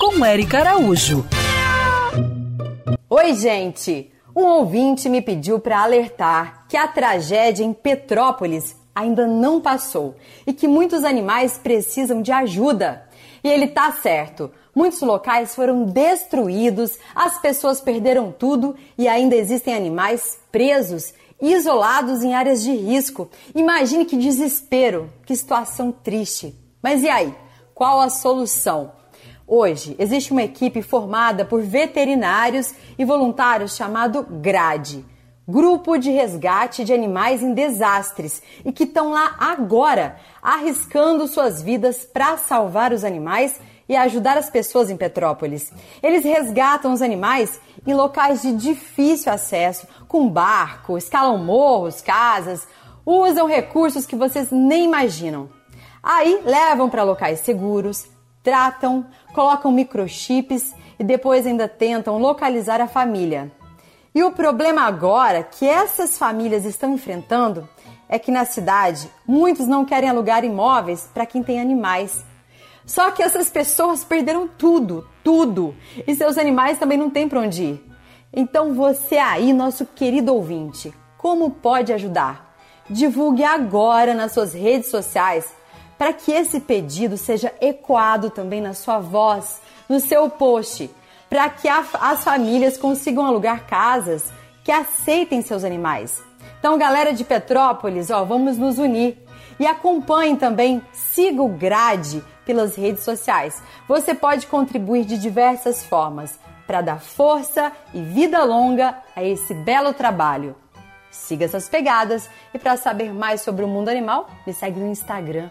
Com Eric Araújo. Oi, gente! Um ouvinte me pediu para alertar que a tragédia em Petrópolis ainda não passou e que muitos animais precisam de ajuda. E ele tá certo. Muitos locais foram destruídos, as pessoas perderam tudo e ainda existem animais presos isolados em áreas de risco. Imagine que desespero, que situação triste. Mas e aí? Qual a solução? Hoje existe uma equipe formada por veterinários e voluntários chamado GRADE Grupo de Resgate de Animais em Desastres e que estão lá agora arriscando suas vidas para salvar os animais e ajudar as pessoas em Petrópolis. Eles resgatam os animais em locais de difícil acesso, com barco, escalam morros, casas, usam recursos que vocês nem imaginam. Aí levam para locais seguros, tratam, colocam microchips e depois ainda tentam localizar a família. E o problema agora que essas famílias estão enfrentando é que na cidade muitos não querem alugar imóveis para quem tem animais só que essas pessoas perderam tudo, tudo. E seus animais também não têm para onde ir. Então você aí, nosso querido ouvinte, como pode ajudar? Divulgue agora nas suas redes sociais para que esse pedido seja ecoado também na sua voz, no seu post, para que a, as famílias consigam alugar casas que aceitem seus animais. Então, galera de Petrópolis, ó, vamos nos unir e acompanhem também, siga o Grade pelas redes sociais. Você pode contribuir de diversas formas para dar força e vida longa a esse belo trabalho. Siga essas pegadas e para saber mais sobre o mundo animal, me segue no Instagram,